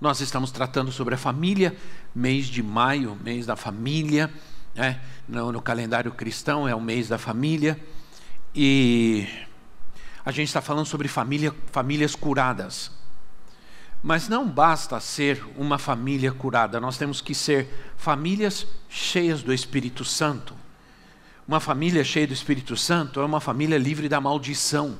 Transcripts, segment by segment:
Nós estamos tratando sobre a família, mês de maio, mês da família, né? no, no calendário cristão é o mês da família, e a gente está falando sobre família, famílias curadas. Mas não basta ser uma família curada, nós temos que ser famílias cheias do Espírito Santo. Uma família cheia do Espírito Santo é uma família livre da maldição.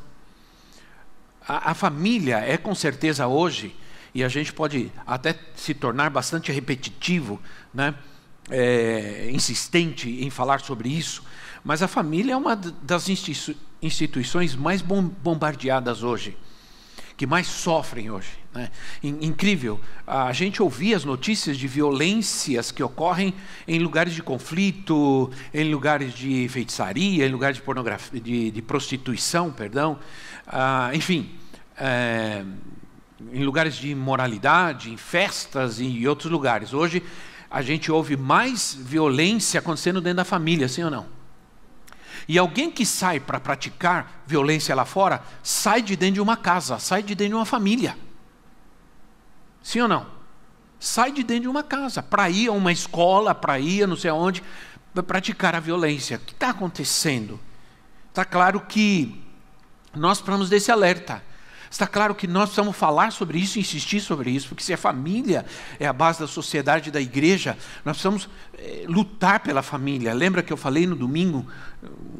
A, a família é com certeza hoje e a gente pode até se tornar bastante repetitivo, né? É, insistente em falar sobre isso, mas a família é uma das instituições mais bombardeadas hoje, que mais sofrem hoje. Né? Incrível, a gente ouvia as notícias de violências que ocorrem em lugares de conflito, em lugares de feitiçaria, em lugares de pornografia, de, de prostituição, perdão, ah, enfim. É, em lugares de imoralidade, em festas e outros lugares. Hoje a gente ouve mais violência acontecendo dentro da família, sim ou não? E alguém que sai para praticar violência lá fora, sai de dentro de uma casa, sai de dentro de uma família. Sim ou não? Sai de dentro de uma casa, para ir a uma escola, para ir a não sei aonde, para praticar a violência. O que está acontecendo? Está claro que nós precisamos desse alerta. Está claro que nós precisamos falar sobre isso, insistir sobre isso, porque se a família é a base da sociedade da igreja, nós precisamos é, lutar pela família. Lembra que eu falei no domingo,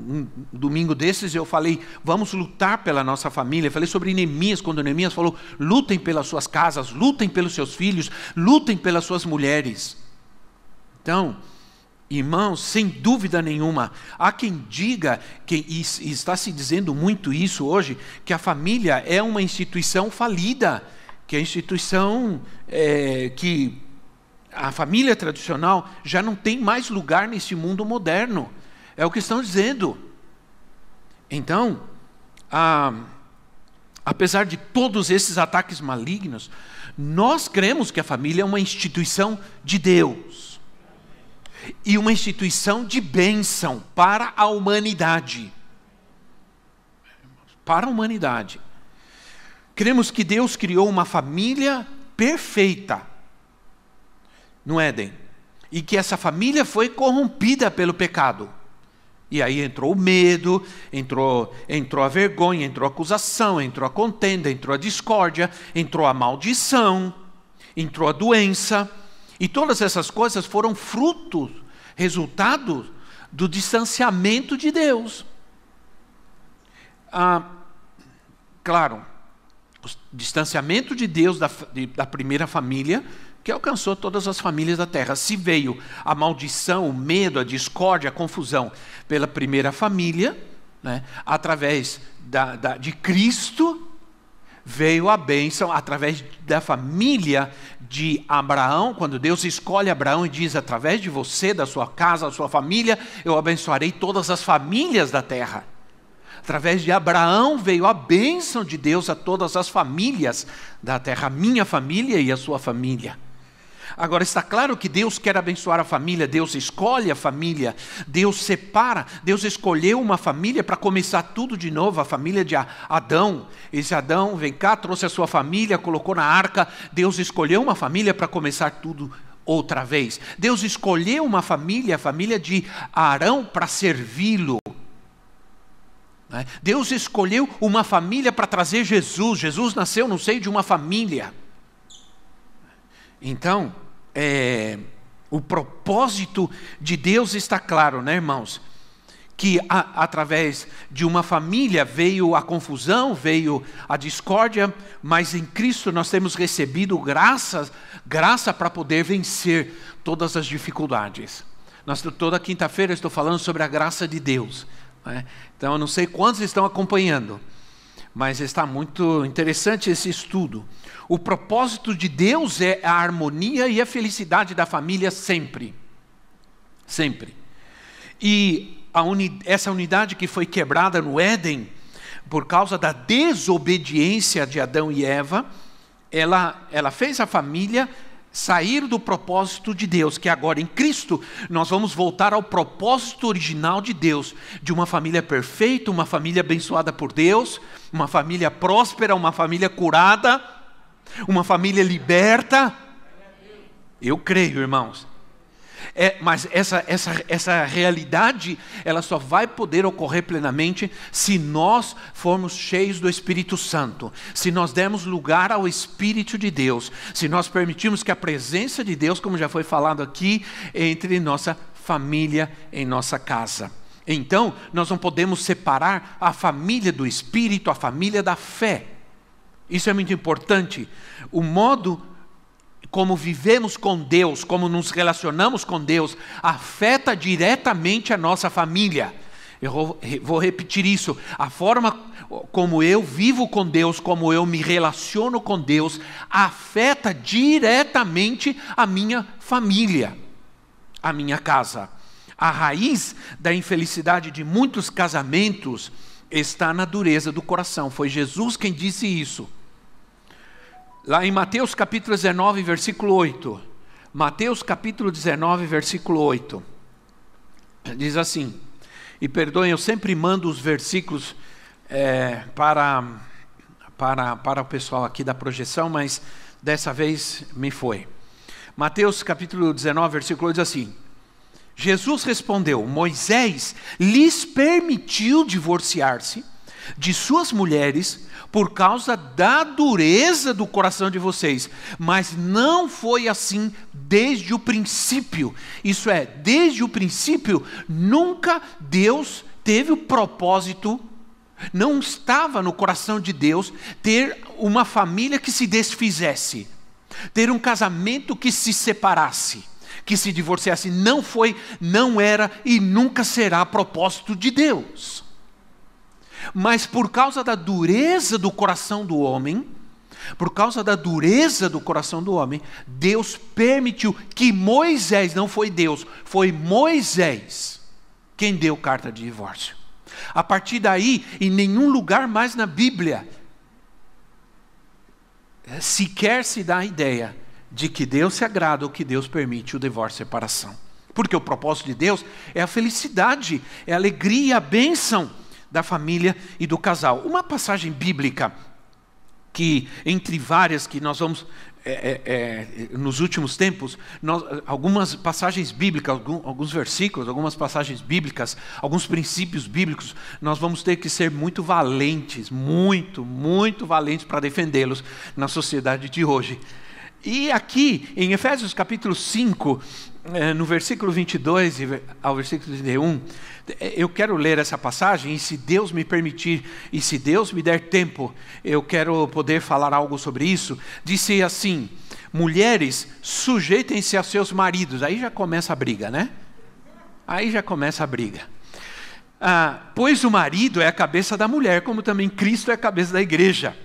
um domingo desses, eu falei, vamos lutar pela nossa família. Eu falei sobre Neemias, quando Neemias falou, lutem pelas suas casas, lutem pelos seus filhos, lutem pelas suas mulheres. Então, Irmãos, sem dúvida nenhuma, há quem diga, que, e está se dizendo muito isso hoje, que a família é uma instituição falida, que a instituição é, que a família tradicional já não tem mais lugar nesse mundo moderno. É o que estão dizendo. Então, a, apesar de todos esses ataques malignos, nós cremos que a família é uma instituição de Deus e uma instituição de bênção para a humanidade. Para a humanidade. Cremos que Deus criou uma família perfeita no Éden e que essa família foi corrompida pelo pecado. E aí entrou o medo, entrou, entrou a vergonha, entrou a acusação, entrou a contenda, entrou a discórdia, entrou a maldição, entrou a doença. E todas essas coisas foram frutos, resultado do distanciamento de Deus. Ah, claro, o distanciamento de Deus da, de, da primeira família, que alcançou todas as famílias da terra. Se veio a maldição, o medo, a discórdia, a confusão pela primeira família, né, através da, da, de Cristo, veio a bênção através da família de Abraão, quando Deus escolhe Abraão e diz: através de você, da sua casa, da sua família, eu abençoarei todas as famílias da terra. Através de Abraão veio a bênção de Deus a todas as famílias da terra, a minha família e a sua família. Agora está claro que Deus quer abençoar a família, Deus escolhe a família, Deus separa, Deus escolheu uma família para começar tudo de novo, a família de Adão. Esse Adão vem cá, trouxe a sua família, colocou na arca, Deus escolheu uma família para começar tudo outra vez. Deus escolheu uma família, a família de Arão, para servi-lo. Né? Deus escolheu uma família para trazer Jesus. Jesus nasceu no seio de uma família. Então, é, o propósito de Deus está claro, né, irmãos? Que a, através de uma família veio a confusão, veio a discórdia, mas em Cristo nós temos recebido graça, graça para poder vencer todas as dificuldades. Nós, toda quinta-feira estou falando sobre a graça de Deus. Né? Então eu não sei quantos estão acompanhando, mas está muito interessante esse estudo. O propósito de Deus é a harmonia e a felicidade da família sempre. Sempre. E uni essa unidade que foi quebrada no Éden, por causa da desobediência de Adão e Eva, ela, ela fez a família sair do propósito de Deus, que agora em Cristo nós vamos voltar ao propósito original de Deus, de uma família perfeita, uma família abençoada por Deus, uma família próspera, uma família curada, uma família liberta. Eu creio, irmãos. É, mas essa, essa, essa realidade, ela só vai poder ocorrer plenamente se nós formos cheios do Espírito Santo, se nós dermos lugar ao Espírito de Deus, se nós permitirmos que a presença de Deus, como já foi falado aqui, entre nossa família, em nossa casa. Então, nós não podemos separar a família do Espírito, a família da fé. Isso é muito importante. O modo como vivemos com Deus, como nos relacionamos com Deus, afeta diretamente a nossa família. Eu vou repetir isso. A forma como eu vivo com Deus, como eu me relaciono com Deus, afeta diretamente a minha família, a minha casa. A raiz da infelicidade de muitos casamentos está na dureza do coração. Foi Jesus quem disse isso. Lá em Mateus capítulo 19, versículo 8. Mateus capítulo 19, versículo 8. Diz assim: E perdoem, eu sempre mando os versículos é, para, para, para o pessoal aqui da projeção, mas dessa vez me foi. Mateus capítulo 19, versículo 8 diz assim: Jesus respondeu: Moisés lhes permitiu divorciar-se de suas mulheres por causa da dureza do coração de vocês, mas não foi assim desde o princípio. Isso é, desde o princípio, nunca Deus teve o propósito, não estava no coração de Deus ter uma família que se desfizesse, ter um casamento que se separasse, que se divorciasse. Não foi, não era e nunca será propósito de Deus. Mas por causa da dureza do coração do homem, por causa da dureza do coração do homem, Deus permitiu que Moisés, não foi Deus, foi Moisés quem deu carta de divórcio. A partir daí, em nenhum lugar mais na Bíblia sequer se dá a ideia de que Deus se agrada ou que Deus permite o divórcio e separação. Porque o propósito de Deus é a felicidade, é a alegria, a bênção da família e do casal. Uma passagem bíblica que, entre várias que nós vamos é, é, é, nos últimos tempos, nós, algumas passagens bíblicas, alguns, alguns versículos, algumas passagens bíblicas, alguns princípios bíblicos, nós vamos ter que ser muito valentes, muito, muito valentes para defendê-los na sociedade de hoje. E aqui, em Efésios capítulo 5, é, no versículo 22 ao versículo 31, eu quero ler essa passagem e, se Deus me permitir e se Deus me der tempo, eu quero poder falar algo sobre isso. Disse assim: Mulheres, sujeitem-se a seus maridos. Aí já começa a briga, né? Aí já começa a briga. Ah, pois o marido é a cabeça da mulher, como também Cristo é a cabeça da igreja,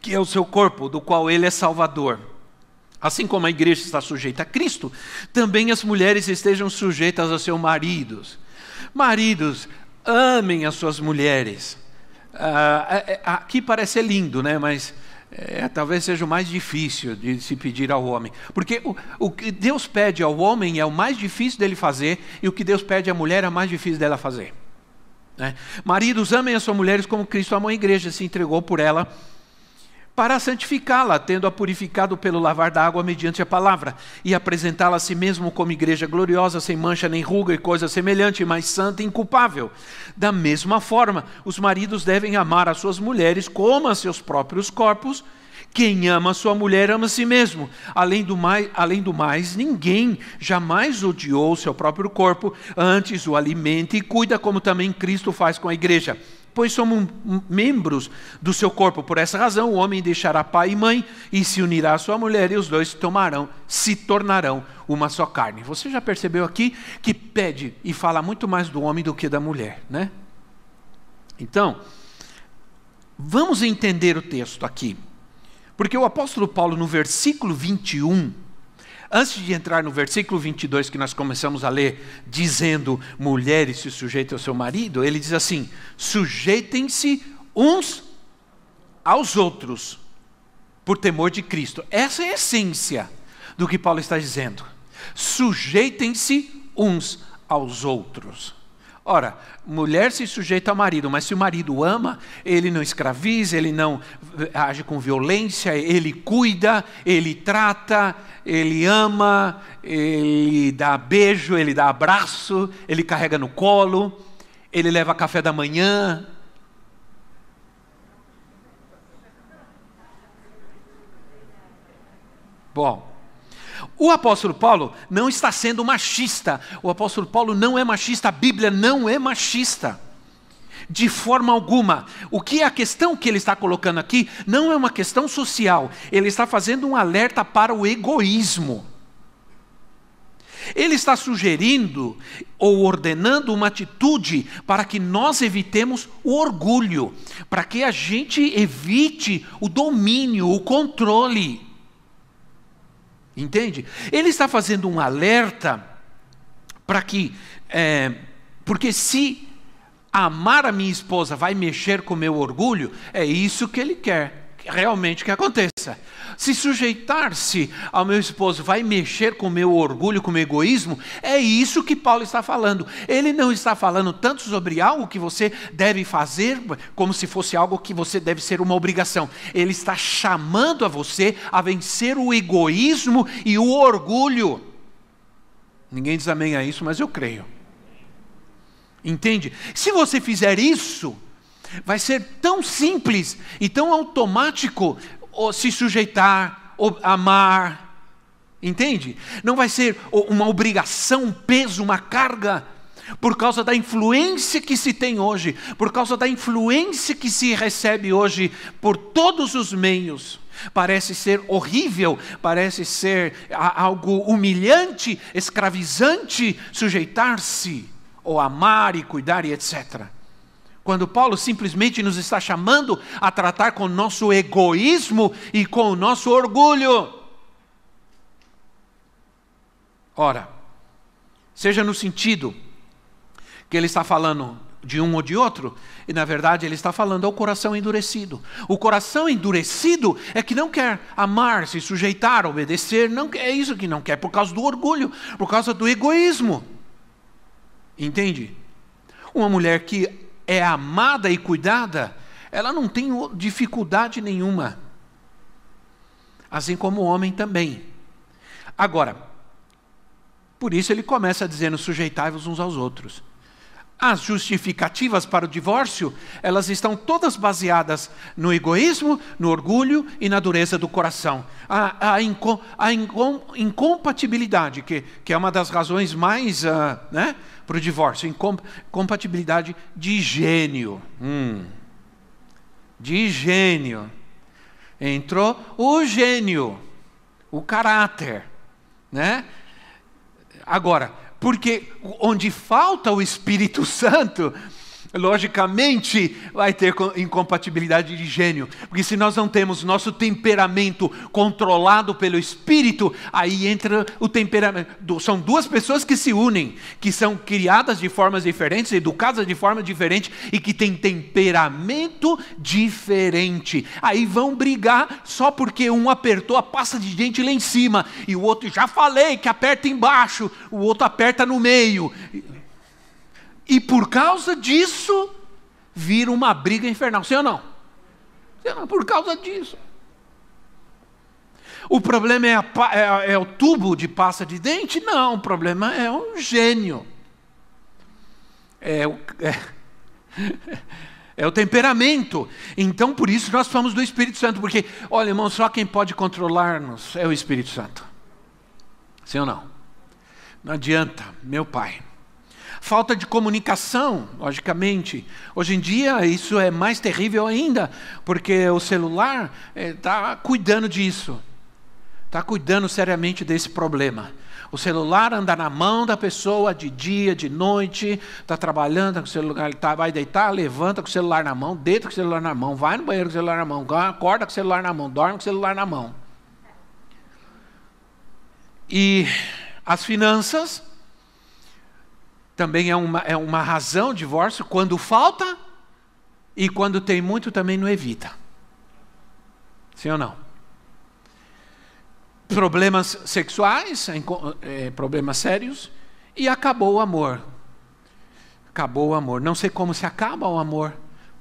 que é o seu corpo, do qual ele é salvador. Assim como a igreja está sujeita a Cristo, também as mulheres estejam sujeitas aos seus maridos. Maridos, amem as suas mulheres. Ah, é, é, aqui parece lindo, né? mas é, talvez seja o mais difícil de se pedir ao homem. Porque o, o, que Deus pede ao homem é o mais difícil dele fazer, e o que Deus pede à mulher é o mais difícil dela fazer. Né? Maridos, amem as suas mulheres como Cristo amou a igreja, se entregou por ela para santificá-la, tendo-a purificado pelo lavar da água mediante a palavra, e apresentá-la a si mesmo como igreja gloriosa, sem mancha nem ruga e coisa semelhante, mas santa e inculpável. Da mesma forma, os maridos devem amar as suas mulheres como a seus próprios corpos. Quem ama sua mulher ama a si mesmo. Além do, mais, além do mais, ninguém jamais odiou seu próprio corpo, antes o alimenta e cuida, como também Cristo faz com a igreja pois somos membros do seu corpo. Por essa razão, o homem deixará pai e mãe e se unirá à sua mulher, e os dois tomarão, se tornarão uma só carne. Você já percebeu aqui que pede e fala muito mais do homem do que da mulher, né? Então, vamos entender o texto aqui. Porque o apóstolo Paulo, no versículo 21, antes de entrar no versículo 22 que nós começamos a ler, dizendo mulheres se sujeitem ao seu marido, ele diz assim: sujeitem-se uns aos outros, por temor de Cristo. Essa é a essência do que Paulo está dizendo. Sujeitem-se uns aos outros. Ora, mulher se sujeita ao marido, mas se o marido ama, ele não escraviza, ele não age com violência, ele cuida, ele trata, ele ama, ele dá beijo, ele dá abraço, ele carrega no colo, ele leva café da manhã. Bom, o apóstolo Paulo não está sendo machista. O apóstolo Paulo não é machista, a Bíblia não é machista. De forma alguma. O que é a questão que ele está colocando aqui não é uma questão social. Ele está fazendo um alerta para o egoísmo. Ele está sugerindo ou ordenando uma atitude para que nós evitemos o orgulho, para que a gente evite o domínio, o controle. Entende? Ele está fazendo um alerta para que, é, porque se amar a minha esposa vai mexer com meu orgulho, é isso que ele quer realmente que aconteça. Se sujeitar-se ao meu esposo vai mexer com o meu orgulho, com o meu egoísmo, é isso que Paulo está falando. Ele não está falando tanto sobre algo que você deve fazer, como se fosse algo que você deve ser uma obrigação. Ele está chamando a você a vencer o egoísmo e o orgulho. Ninguém diz amém a isso, mas eu creio. Entende? Se você fizer isso, Vai ser tão simples e tão automático se sujeitar, amar. Entende? Não vai ser uma obrigação, um peso, uma carga, por causa da influência que se tem hoje, por causa da influência que se recebe hoje por todos os meios. Parece ser horrível, parece ser algo humilhante, escravizante, sujeitar-se, ou amar e cuidar e etc. Quando Paulo simplesmente nos está chamando a tratar com o nosso egoísmo e com o nosso orgulho. Ora, seja no sentido que ele está falando de um ou de outro, e na verdade ele está falando ao coração endurecido. O coração endurecido é que não quer amar, se sujeitar, obedecer, não é isso que não quer, por causa do orgulho, por causa do egoísmo. Entende? Uma mulher que é amada e cuidada, ela não tem dificuldade nenhuma. Assim como o homem também. Agora, por isso ele começa dizendo: sujeitai-vos uns aos outros. As justificativas para o divórcio, elas estão todas baseadas no egoísmo, no orgulho e na dureza do coração. A, a, inco, a incom, incompatibilidade, que, que é uma das razões mais uh, né, para o divórcio, incompatibilidade de gênio. Hum. De gênio. Entrou o gênio, o caráter. Né? Agora, porque onde falta o Espírito Santo, logicamente vai ter incompatibilidade de gênio, porque se nós não temos nosso temperamento controlado pelo espírito, aí entra o temperamento. São duas pessoas que se unem, que são criadas de formas diferentes, educadas de forma diferente e que têm temperamento diferente. Aí vão brigar só porque um apertou a pasta de dente lá em cima e o outro já falei que aperta embaixo, o outro aperta no meio. E por causa disso, vira uma briga infernal. Sim ou não? Sim ou não? Por causa disso. O problema é, a, é, é, o tubo de pasta de dente? Não, o problema é um gênio. É o, é, é o temperamento. Então, por isso, nós falamos do Espírito Santo, porque, olha, irmão, só quem pode controlar-nos é o Espírito Santo. Sim ou não? Não adianta, meu pai. Falta de comunicação, logicamente. Hoje em dia isso é mais terrível ainda, porque o celular está eh, cuidando disso. está cuidando seriamente desse problema. O celular anda na mão da pessoa de dia, de noite, está trabalhando com o celular, tá, vai deitar, levanta com o celular na mão, deita com o celular na mão, vai no banheiro com o celular na mão, acorda com o celular na mão, dorme com o celular na mão. E as finanças também é uma, é uma razão divórcio quando falta e quando tem muito também não evita. Sim ou não? problemas sexuais, é, problemas sérios, e acabou o amor. Acabou o amor. Não sei como se acaba o amor.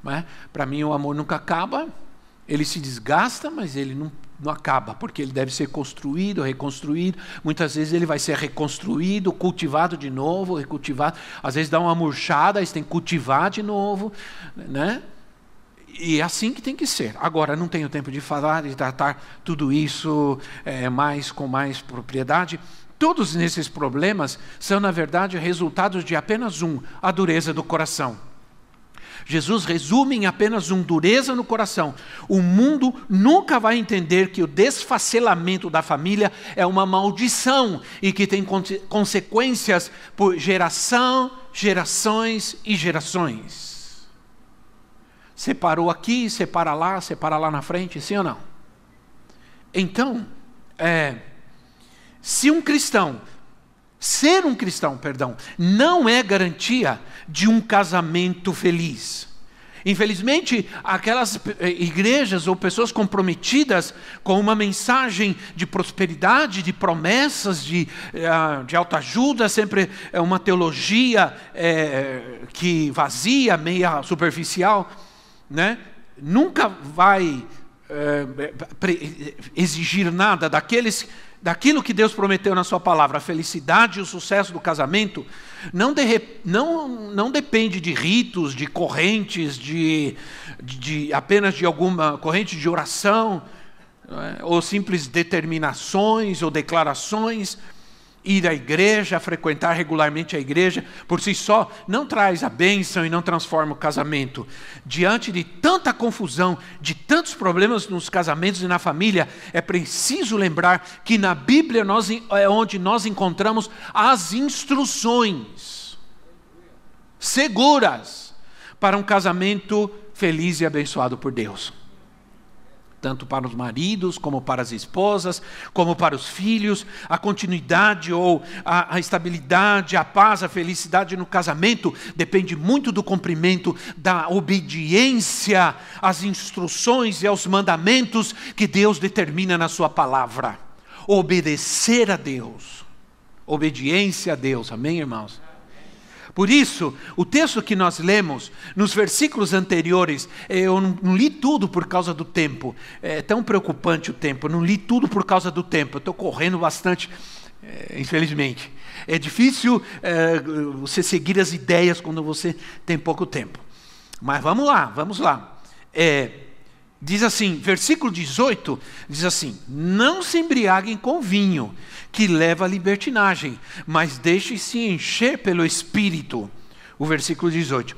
Né? Para mim, o amor nunca acaba. Ele se desgasta, mas ele não, não acaba, porque ele deve ser construído, reconstruído. Muitas vezes ele vai ser reconstruído, cultivado de novo, recultivado. Às vezes dá uma murchada, aí você tem que cultivar de novo. Né? E é assim que tem que ser. Agora, não tenho tempo de falar, de tratar tudo isso é, mais com mais propriedade. Todos esses problemas são, na verdade, resultados de apenas um: a dureza do coração. Jesus resume em apenas um dureza no coração. O mundo nunca vai entender que o desfacelamento da família é uma maldição e que tem consequências por geração, gerações e gerações. Separou aqui, separa lá, separa lá na frente, sim ou não? Então, é, se um cristão, ser um cristão, perdão, não é garantia de um casamento feliz. Infelizmente, aquelas eh, igrejas ou pessoas comprometidas com uma mensagem de prosperidade, de promessas, de, uh, de autoajuda, sempre é uma teologia é, que vazia, meia superficial, né, nunca vai exigir nada daqueles, daquilo que Deus prometeu na Sua palavra, a felicidade e o sucesso do casamento, não, de, não, não depende de ritos, de correntes, de, de, de apenas de alguma corrente de oração, é? ou simples determinações ou declarações ir à igreja, frequentar regularmente a igreja, por si só, não traz a bênção e não transforma o casamento. Diante de tanta confusão, de tantos problemas nos casamentos e na família, é preciso lembrar que na Bíblia nós, é onde nós encontramos as instruções seguras para um casamento feliz e abençoado por Deus tanto para os maridos, como para as esposas, como para os filhos, a continuidade ou a, a, estabilidade, a paz, a felicidade no casamento depende muito do cumprimento da obediência às instruções e aos mandamentos que Deus determina na Sua palavra. Obedecer a Deus, obediência a Deus, amém, irmãos? Por isso, o texto que nós lemos, nos versículos anteriores, eu não, li tudo por causa do tempo, é tão preocupante o tempo, eu não li tudo por causa do tempo, eu estou correndo bastante, é, infelizmente. É difícil é, você seguir as ideias quando você tem pouco tempo. Mas vamos lá, vamos lá. É, diz assim, versículo 18, diz assim: Não se embriaguem com vinho que leva à libertinagem, mas deixe-se encher pelo Espírito. O versículo 18.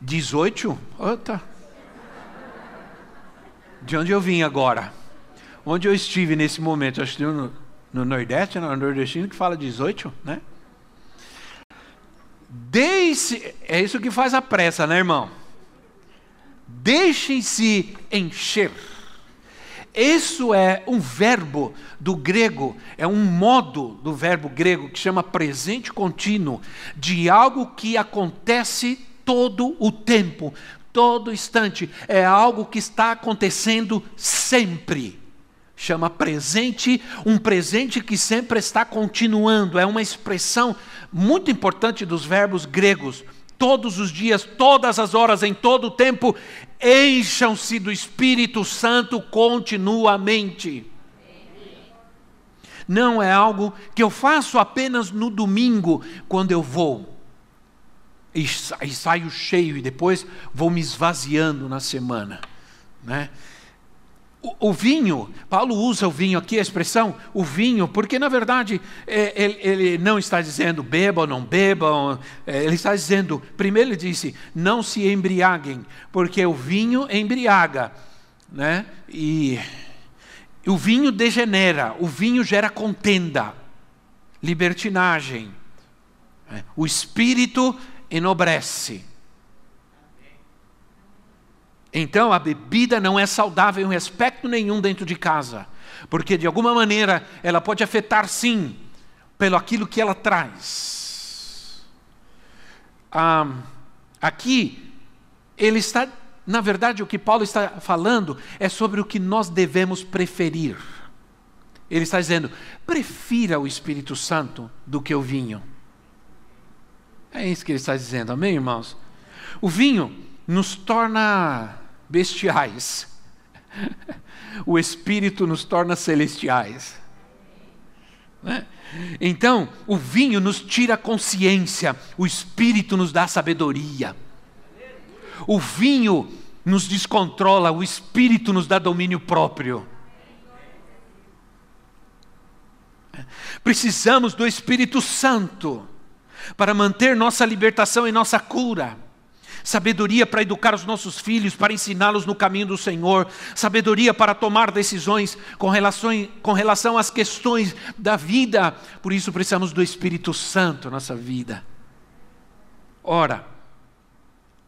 18? Ota. De onde eu vim agora? Onde eu estive nesse momento? Acho que no, no Nordeste, no Nordestino, que fala 18, né? Deixe, é isso que faz a pressa, né, irmão? Deixem-se encher. Isso é um verbo do grego, é um modo do verbo grego que chama presente contínuo, de algo que acontece todo o tempo, todo instante. É algo que está acontecendo sempre. Chama presente, um presente que sempre está continuando. É uma expressão muito importante dos verbos gregos todos os dias, todas as horas, em todo o tempo, encham-se do Espírito Santo continuamente. Não é algo que eu faço apenas no domingo, quando eu vou. E saio cheio e depois vou me esvaziando na semana. Né? O, vinho, Paulo usa o vinho aqui, a expressão o vinho, porque na verdade é, ele, ele, não está dizendo bebam ou não bebam, é, ele está dizendo, primeiro ele disse, não se embriaguem, porque o vinho embriaga, né? E o vinho degenera, o vinho gera contenda, libertinagem. É, o espírito enobrece. Então a bebida não é saudável em aspecto nenhum dentro de casa, porque de alguma maneira ela pode afetar sim pelo aquilo que ela traz. Ah, aqui ele está na verdade, o que Paulo está falando é sobre o que nós devemos preferir. Ele está dizendo: prefira o Espírito Santo do que o vinho. É isso que ele está dizendo, amém, irmãos? O vinho nos torna bestiais, o Espírito nos torna celestiais. Né? Então, o vinho nos tira a consciência, o Espírito nos dá sabedoria. O vinho nos descontrola, o espírito nos dá domínio próprio. Precisamos do Espírito Santo para manter nossa libertação e nossa cura. Sabedoria para educar os nossos filhos, para ensiná-los no caminho do Senhor. Sabedoria para tomar decisões com relação, com relação às questões da vida. Por isso precisamos do Espírito Santo na nossa vida. Ora,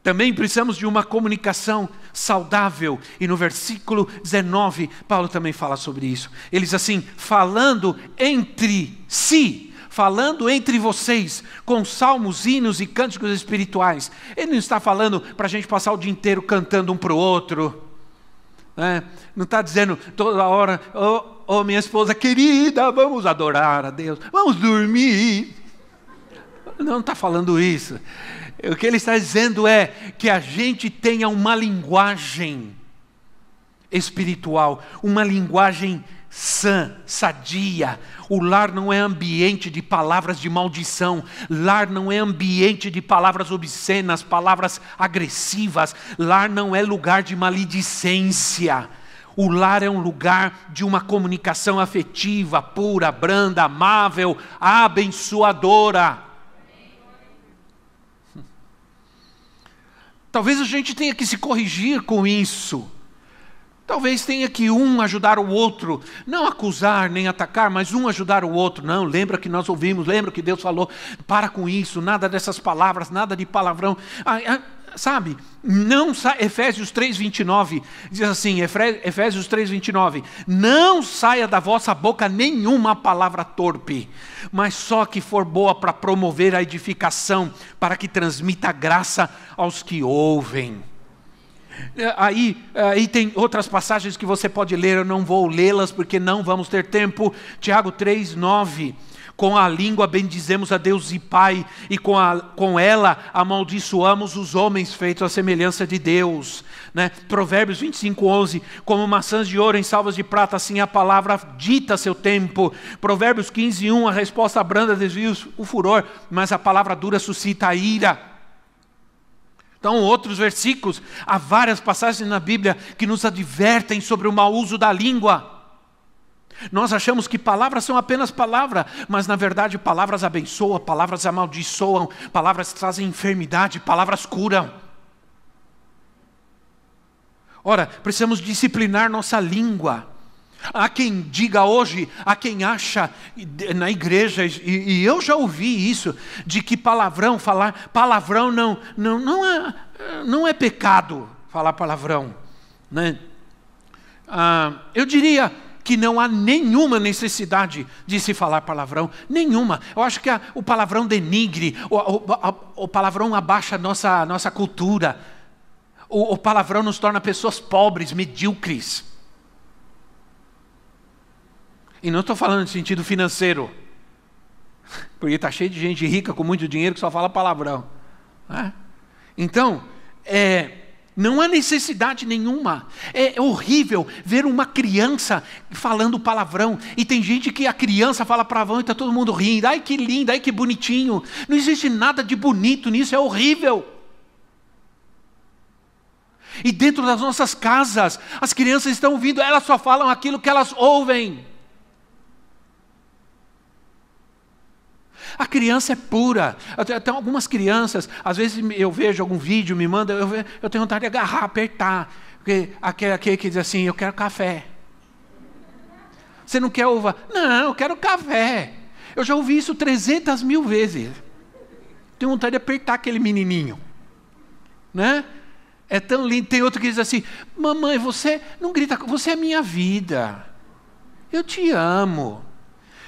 também precisamos de uma comunicação saudável. E no versículo 19, Paulo também fala sobre isso. Ele diz assim: falando entre si, falando entre vocês, com salmos, hinos e cânticos espirituais. Ele não está falando para a gente passar o dia inteiro cantando um para o outro. Né? Não está dizendo toda hora, oh, oh minha esposa querida, vamos adorar a Deus, vamos dormir. Não está falando isso. O que ele está dizendo é que a gente tenha uma linguagem espiritual, uma linguagem sã, sadia. O lar não é ambiente de palavras de maldição, lar não é ambiente de palavras obscenas, palavras agressivas, lar não é lugar de maledicência. O lar é um lugar de uma comunicação afetiva, pura, branda, amável, abençoadora. Talvez a gente tenha que se corrigir com isso. Talvez tenha que um ajudar o outro, não acusar nem atacar, mas um ajudar o outro. Não, lembra que nós ouvimos, lembra que Deus falou, para com isso, nada dessas palavras, nada de palavrão. Ah, ah, sabe, não Efésios 3:29 diz assim, Efésios 3:29, não saia da vossa boca nenhuma palavra torpe, mas só que for boa para promover a edificação, para que transmita graça aos que ouvem. Aí, aí tem outras passagens que você pode ler, eu não vou lê-las porque não vamos ter tempo. Tiago 3, 9 com a língua bendizemos a Deus e Pai, e com, a, com ela amaldiçoamos os homens feitos à semelhança de Deus. Né? Provérbios 25, 11: Como maçãs de ouro em salvas de prata, assim a palavra dita seu tempo. Provérbios 15, 1: A resposta branda desvia o furor, mas a palavra dura suscita a ira. Então, outros versículos, há várias passagens na Bíblia que nos advertem sobre o mau uso da língua. Nós achamos que palavras são apenas palavras, mas na verdade palavras abençoam, palavras amaldiçoam, palavras trazem enfermidade, palavras curam. Ora, precisamos disciplinar nossa língua. Há quem diga hoje, há quem acha na igreja, e, e, eu já ouvi isso, de que palavrão, falar palavrão não, não, não, é, não é pecado falar palavrão. Né? Ah, eu diria, que não há nenhuma necessidade de se falar palavrão, nenhuma. Eu acho que a, o palavrão denigre, o, o, a, o, palavrão abaixa a nossa, nossa cultura, o, o palavrão nos torna pessoas pobres, medíocres. E não estou falando de sentido financeiro, porque está cheio de gente rica com muito dinheiro que só fala palavrão. Né? Então, é, não há necessidade nenhuma. É horrível ver uma criança falando palavrão. E tem gente que a criança fala palavrão e está todo mundo rindo. Ai que lindo, ai que bonitinho. Não existe nada de bonito nisso, é horrível. E dentro das nossas casas, as crianças estão ouvindo, elas só falam aquilo que elas ouvem. A criança é pura. Tem algumas crianças, às vezes eu vejo algum vídeo, me manda, eu, eu tenho vontade de agarrar, apertar. Porque aquele, aquele que diz assim, eu quero café. Você não quer uva? Não, eu quero café. Eu já ouvi isso 300 mil vezes. Tenho vontade de apertar aquele menininho. Né? É tão lindo. Tem outro que diz assim: Mamãe, você não grita, você é minha vida. Eu te amo.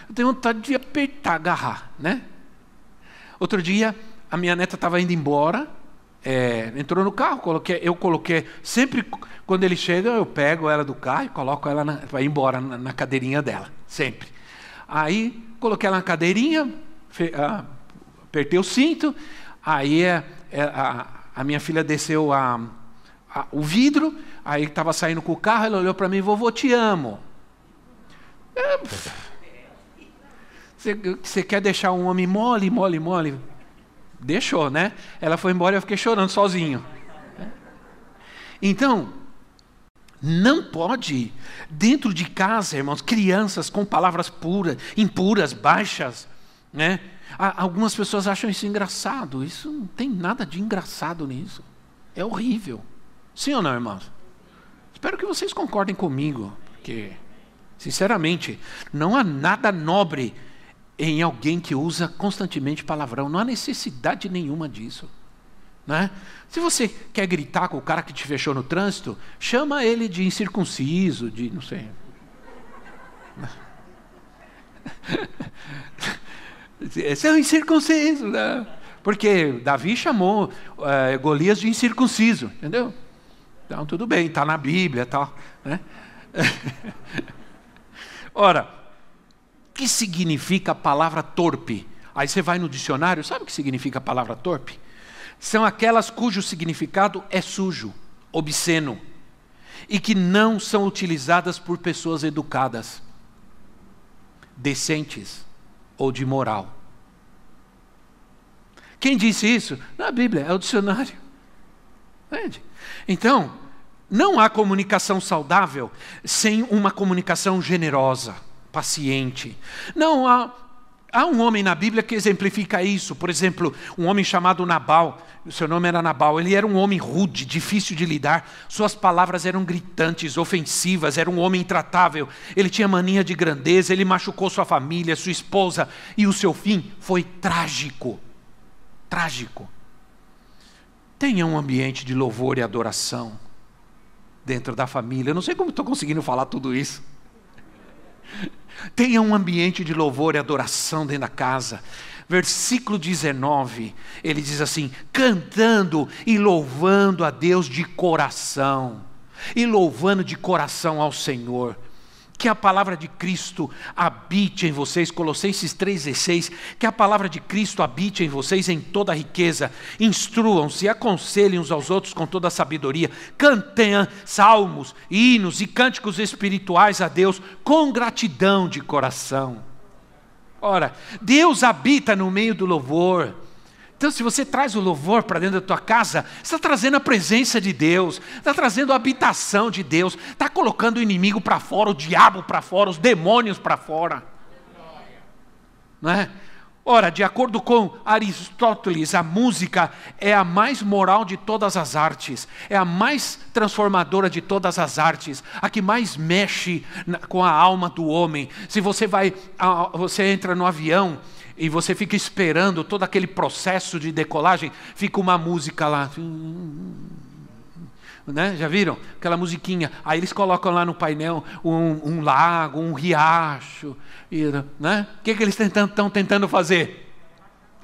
Eu tenho vontade de apertar, agarrar, né? Outro dia, a minha neta estava indo embora, é, entrou no carro, coloquei, eu coloquei, sempre quando ele chega, eu pego ela do carro e coloco ela para ir embora na, na, cadeirinha dela, sempre. Aí, coloquei ela na cadeirinha, fe, ah, apertei o cinto, aí é, é, a, a, minha filha desceu a, a, o vidro, aí estava saindo com o carro, ela olhou para mim, vovô, te amo. É, você, você quer deixar um homem mole, mole, mole? Deixou, né? Ela foi embora e eu fiquei chorando sozinho. Então, não pode, dentro de casa, irmãos, crianças com palavras puras, impuras, baixas, né? Algumas pessoas acham isso engraçado. Isso não tem nada de engraçado nisso. É horrível. Sim ou não, irmãos? Espero que vocês concordem comigo, porque, sinceramente, não há nada nobre em alguém que usa constantemente palavrão. Não há necessidade nenhuma disso. Né? Se você quer gritar com o cara que te fechou no trânsito, chama ele de incircunciso, de não sei. Esse é um incircunciso, né? Porque Davi chamou é, Golias de incircunciso, entendeu? Então tudo bem, está na Bíblia tal. Né? Ora, que significa a palavra torpe? Aí você vai no dicionário, sabe o que significa a palavra torpe? São aquelas cujo significado é sujo, obsceno, e que não são utilizadas por pessoas educadas, decentes ou de moral. Quem disse isso? Na Bíblia, é o dicionário. Entende? Então, não há comunicação saudável sem uma comunicação generosa paciente. Não, há, há um homem na Bíblia que exemplifica isso. Por exemplo, um homem chamado Nabal. O seu nome era Nabal. Ele era um homem rude, difícil de lidar. Suas palavras eram gritantes, ofensivas. Era um homem intratável. Ele tinha mania de grandeza. Ele machucou sua família, sua esposa. E o seu fim foi trágico. Trágico. Tenha um ambiente de louvor e adoração dentro da família. Eu não sei como estou conseguindo falar tudo isso. Tenha um ambiente de louvor e adoração dentro da casa. Versículo 19, ele diz assim: cantando e louvando a Deus de coração, e louvando de coração ao Senhor que a palavra de Cristo habite em vocês, Colossenses 3,16, que a palavra de Cristo habite em vocês em toda riqueza, instruam-se, aconselhem uns aos outros com toda sabedoria, cantem salmos, hinos e cânticos espirituais a Deus com gratidão de coração. Ora, Deus habita no meio do louvor, então, se você traz o louvor para dentro da tua casa, está trazendo a presença de Deus, está trazendo a habitação de Deus, está colocando o inimigo para fora, o diabo para fora, os demônios para fora. Não é? Ora, de acordo com Aristóteles, a música é a mais moral de todas as artes, é a mais transformadora de todas as artes, a que mais mexe com a alma do homem. Se você vai, você entra no avião e você fica esperando todo aquele processo de decolagem, fica uma música lá. Né? Já viram? Aquela musiquinha. Aí eles colocam lá no painel um, um lago, um riacho. Né? O que, que eles estão tentando fazer?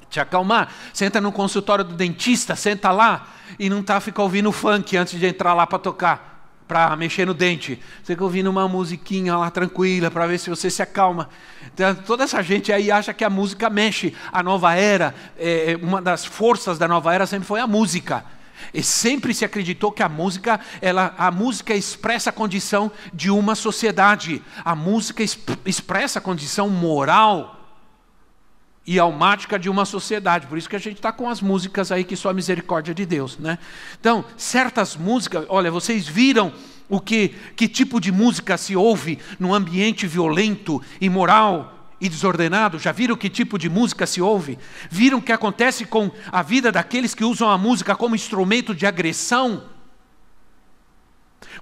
Te acalmar. Senta no consultório do dentista, senta lá e não tá fica ouvindo funk antes de entrar lá para tocar para mexer no dente. Você fica ouvindo uma musiquinha lá tranquila para ver se você se acalma. Então, toda essa gente aí acha que a música mexe. A nova era, é, uma das forças da nova era sempre foi a música. E sempre se acreditou que a música, ela, a música expressa a condição de uma sociedade. A música expressa a condição moral e almática de uma sociedade. Por isso que a gente está com as músicas aí que só a misericórdia de Deus, né? Então, certas músicas, olha, vocês viram o que, que tipo de música se ouve num ambiente violento, imoral e desordenado? Já viram que tipo de música se ouve? Viram o que acontece com a vida daqueles que usam a música como instrumento de agressão?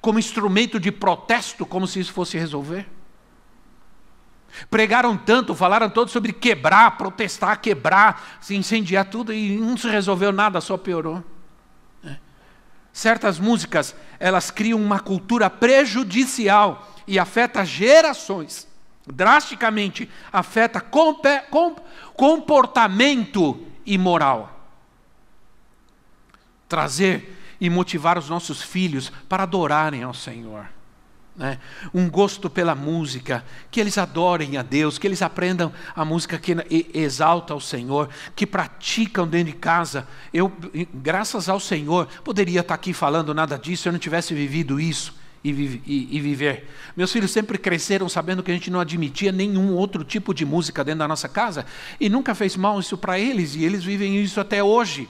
Como instrumento de protesto, como se isso fosse resolver? Pregaram tanto, falaram todos sobre quebrar, protestar, quebrar, se incendiar tudo e não se resolveu nada, só piorou. É. Certas músicas, elas criam uma cultura prejudicial e afeta gerações. Drasticamente afeta comportamento imoral. Trazer e motivar os nossos filhos para adorarem ao Senhor. Né? Um gosto pela música, que eles adorem a Deus, que eles aprendam a música que exalta ao Senhor, que praticam dentro de casa. Eu, graças ao Senhor, poderia estar aqui falando nada disso se eu não tivesse vivido isso. E, e, e, viver. Meus filhos sempre cresceram sabendo que a gente não admitia nenhum outro tipo de música dentro da nossa casa e nunca fez mal isso para eles e eles vivem isso até hoje.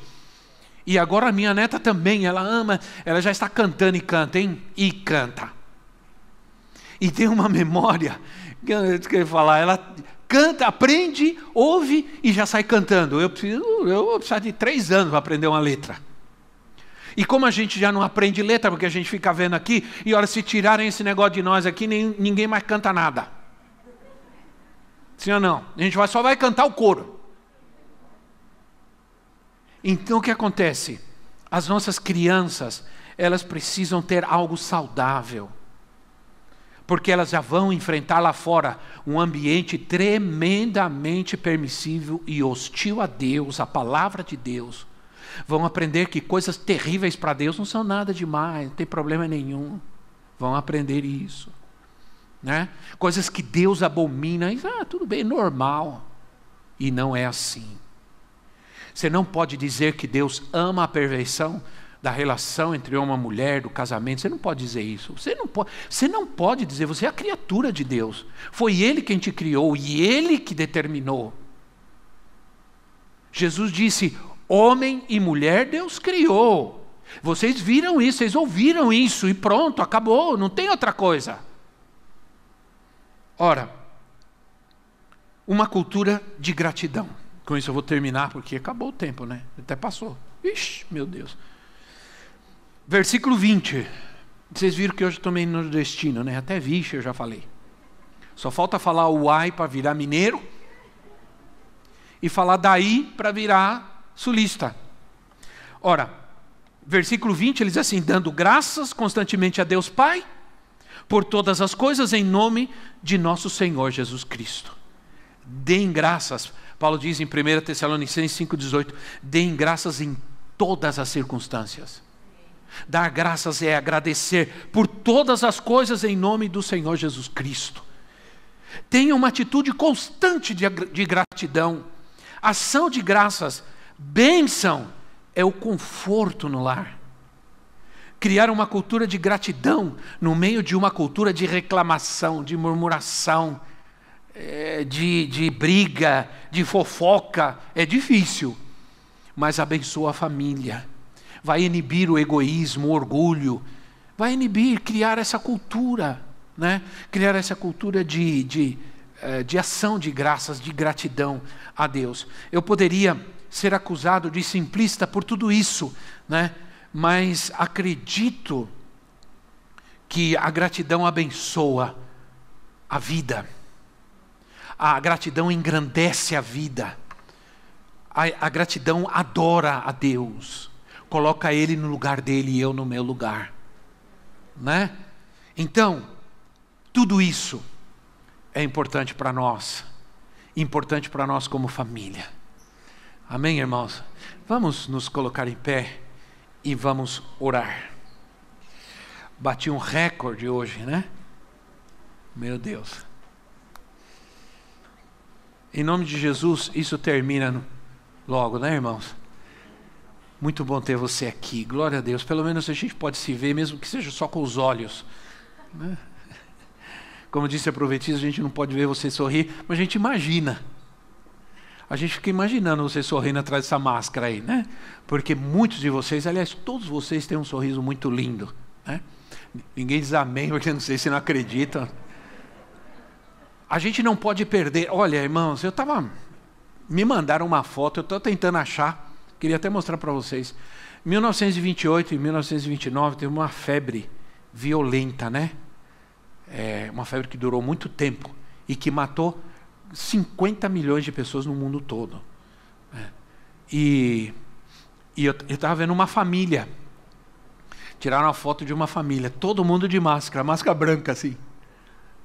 E agora a minha neta também, ela ama, ela já está cantando e canta, hein? E canta e tem uma memória, que eu queria falar, ela canta, aprende, ouve e já sai cantando. Eu preciso, eu vou precisar de três anos para aprender uma letra. E como a gente já não aprende letra, porque a gente fica vendo aqui, e olha, se tirarem esse negócio de nós aqui, nem, ninguém mais canta nada. Sim ou não? A gente vai, só vai cantar o coro. Então o que acontece? As nossas crianças, elas precisam ter algo saudável porque elas já vão enfrentar lá fora um ambiente tremendamente permissível e hostil a Deus, a palavra de Deus. Vão aprender que coisas terríveis para Deus não são nada demais, não tem problema nenhum. Vão aprender isso. Né? Coisas que Deus abomina, ah, tudo bem, normal. E não é assim. Você não pode dizer que Deus ama a perfeição da relação entre homem e mulher, do casamento. Você não pode dizer isso. Você não pode, você não pode dizer, você é a criatura de Deus. Foi Ele quem te criou e Ele que determinou. Jesus disse: homem e mulher Deus criou. Vocês viram isso, vocês ouviram isso e pronto, acabou, não tem outra coisa. Ora, uma cultura de gratidão. Com isso eu vou terminar, porque acabou o tempo, né? Até passou. Ixi, meu Deus. Versículo 20. Vocês viram que hoje tomei no destino, né? Até vixe eu já falei. Só falta falar o ai para virar mineiro e falar daí para virar sulista. Ora, versículo 20, ele diz assim: dando graças constantemente a Deus Pai por todas as coisas em nome de nosso Senhor Jesus Cristo. Deem graças. Paulo diz em 1 Tessalonicenses 5,18: deem graças em todas as circunstâncias. Dar graças é agradecer por todas as coisas em nome do Senhor Jesus Cristo. Tenha uma atitude constante de, de gratidão. Ação de graças, bênção, é o conforto no lar. Criar uma cultura de gratidão no meio de uma cultura de reclamação, de murmuração, é, de, de briga, de fofoca, é difícil, mas abençoa a família vai inibir o egoísmo, o orgulho, vai inibir, criar essa cultura, né? criar essa cultura de, de, eh, de ação de graças, de gratidão a Deus. Eu poderia ser acusado de simplista por tudo isso, né? mas acredito que a gratidão abençoa a vida. A gratidão engrandece a vida. A, a, gratidão adora a Deus coloca ele no lugar dele e eu no meu lugar. Né? Então, tudo isso é importante para nós, importante para nós como família. Amém, irmãos? Vamos nos colocar em pé e vamos orar. Bati um recorde hoje, né? Meu Deus. Em nome de Jesus, isso termina logo, né, irmãos? Muito bom ter você aqui. Glória a Deus. Pelo menos a gente pode se ver, mesmo que seja só com os olhos. Né? Como disse a profetisa, a gente não pode ver você sorrir, mas a gente imagina. A gente fica imaginando você sorrindo atrás dessa máscara aí, né? Porque muitos de vocês, aliás, todos vocês têm um sorriso muito lindo. Né? Ninguém diz amém, porque não sei se não acreditam. A gente não pode perder. Olha, irmãos, eu estava. Me mandaram uma foto, eu estou tentando achar. Queria até mostrar para vocês. 1928 e 1929 teve uma febre violenta, né? É, uma febre que durou muito tempo e que matou 50 milhões de pessoas no mundo todo. É. E, e eu estava vendo uma família. Tiraram uma foto de uma família, todo mundo de máscara, máscara branca assim.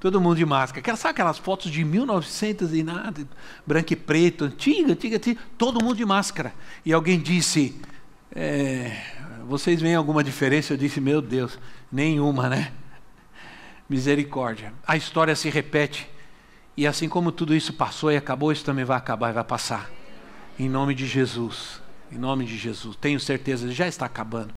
Todo mundo de máscara. Sabe aquelas fotos de 1900 e nada, branco e preto, antiga, antiga, antiga, todo mundo de máscara. E alguém disse: é, Vocês veem alguma diferença? Eu disse: Meu Deus, nenhuma, né? Misericórdia. A história se repete. E assim como tudo isso passou e acabou, isso também vai acabar e vai passar. Em nome de Jesus. Em nome de Jesus. Tenho certeza, já está acabando.